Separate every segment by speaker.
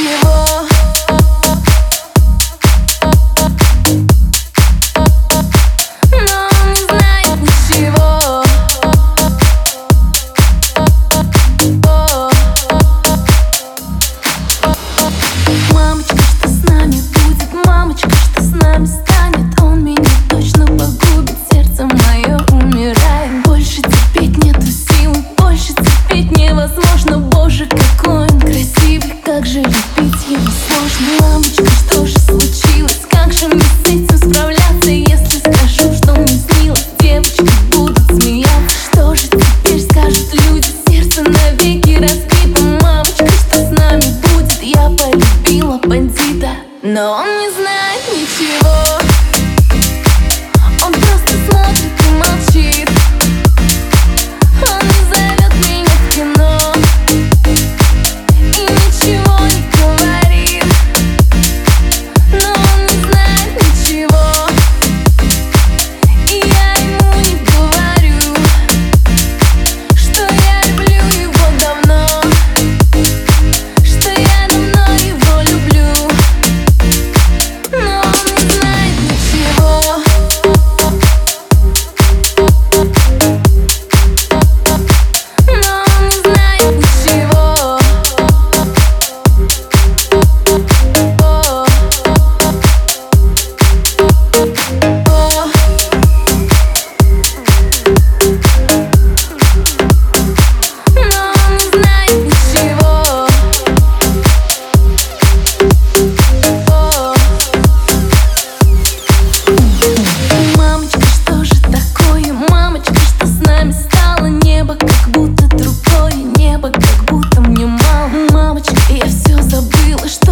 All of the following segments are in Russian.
Speaker 1: ничего бандита Но он не знает ничего.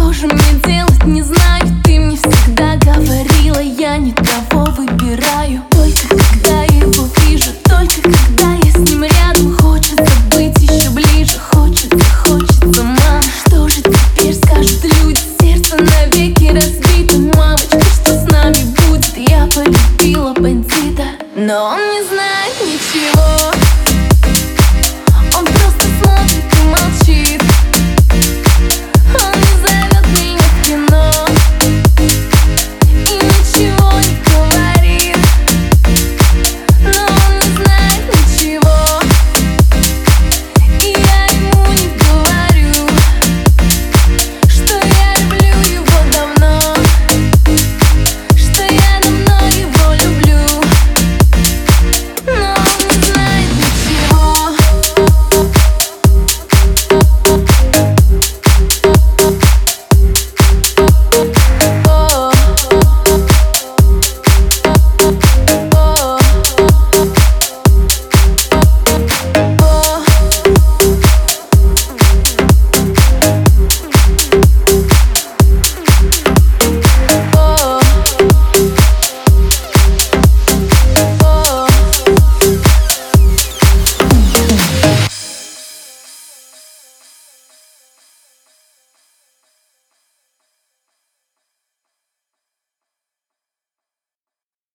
Speaker 1: Что же мне делать, не знаю Ты мне всегда говорила Я не того выбираю. Только когда его вижу Только когда я с ним рядом Хочется быть еще ближе Хочется, хочется, мам. Что же теперь скажут люди? Сердце навеки разбито Мамочка, что с нами будет? Я полюбила бандита Но он не знает ничего.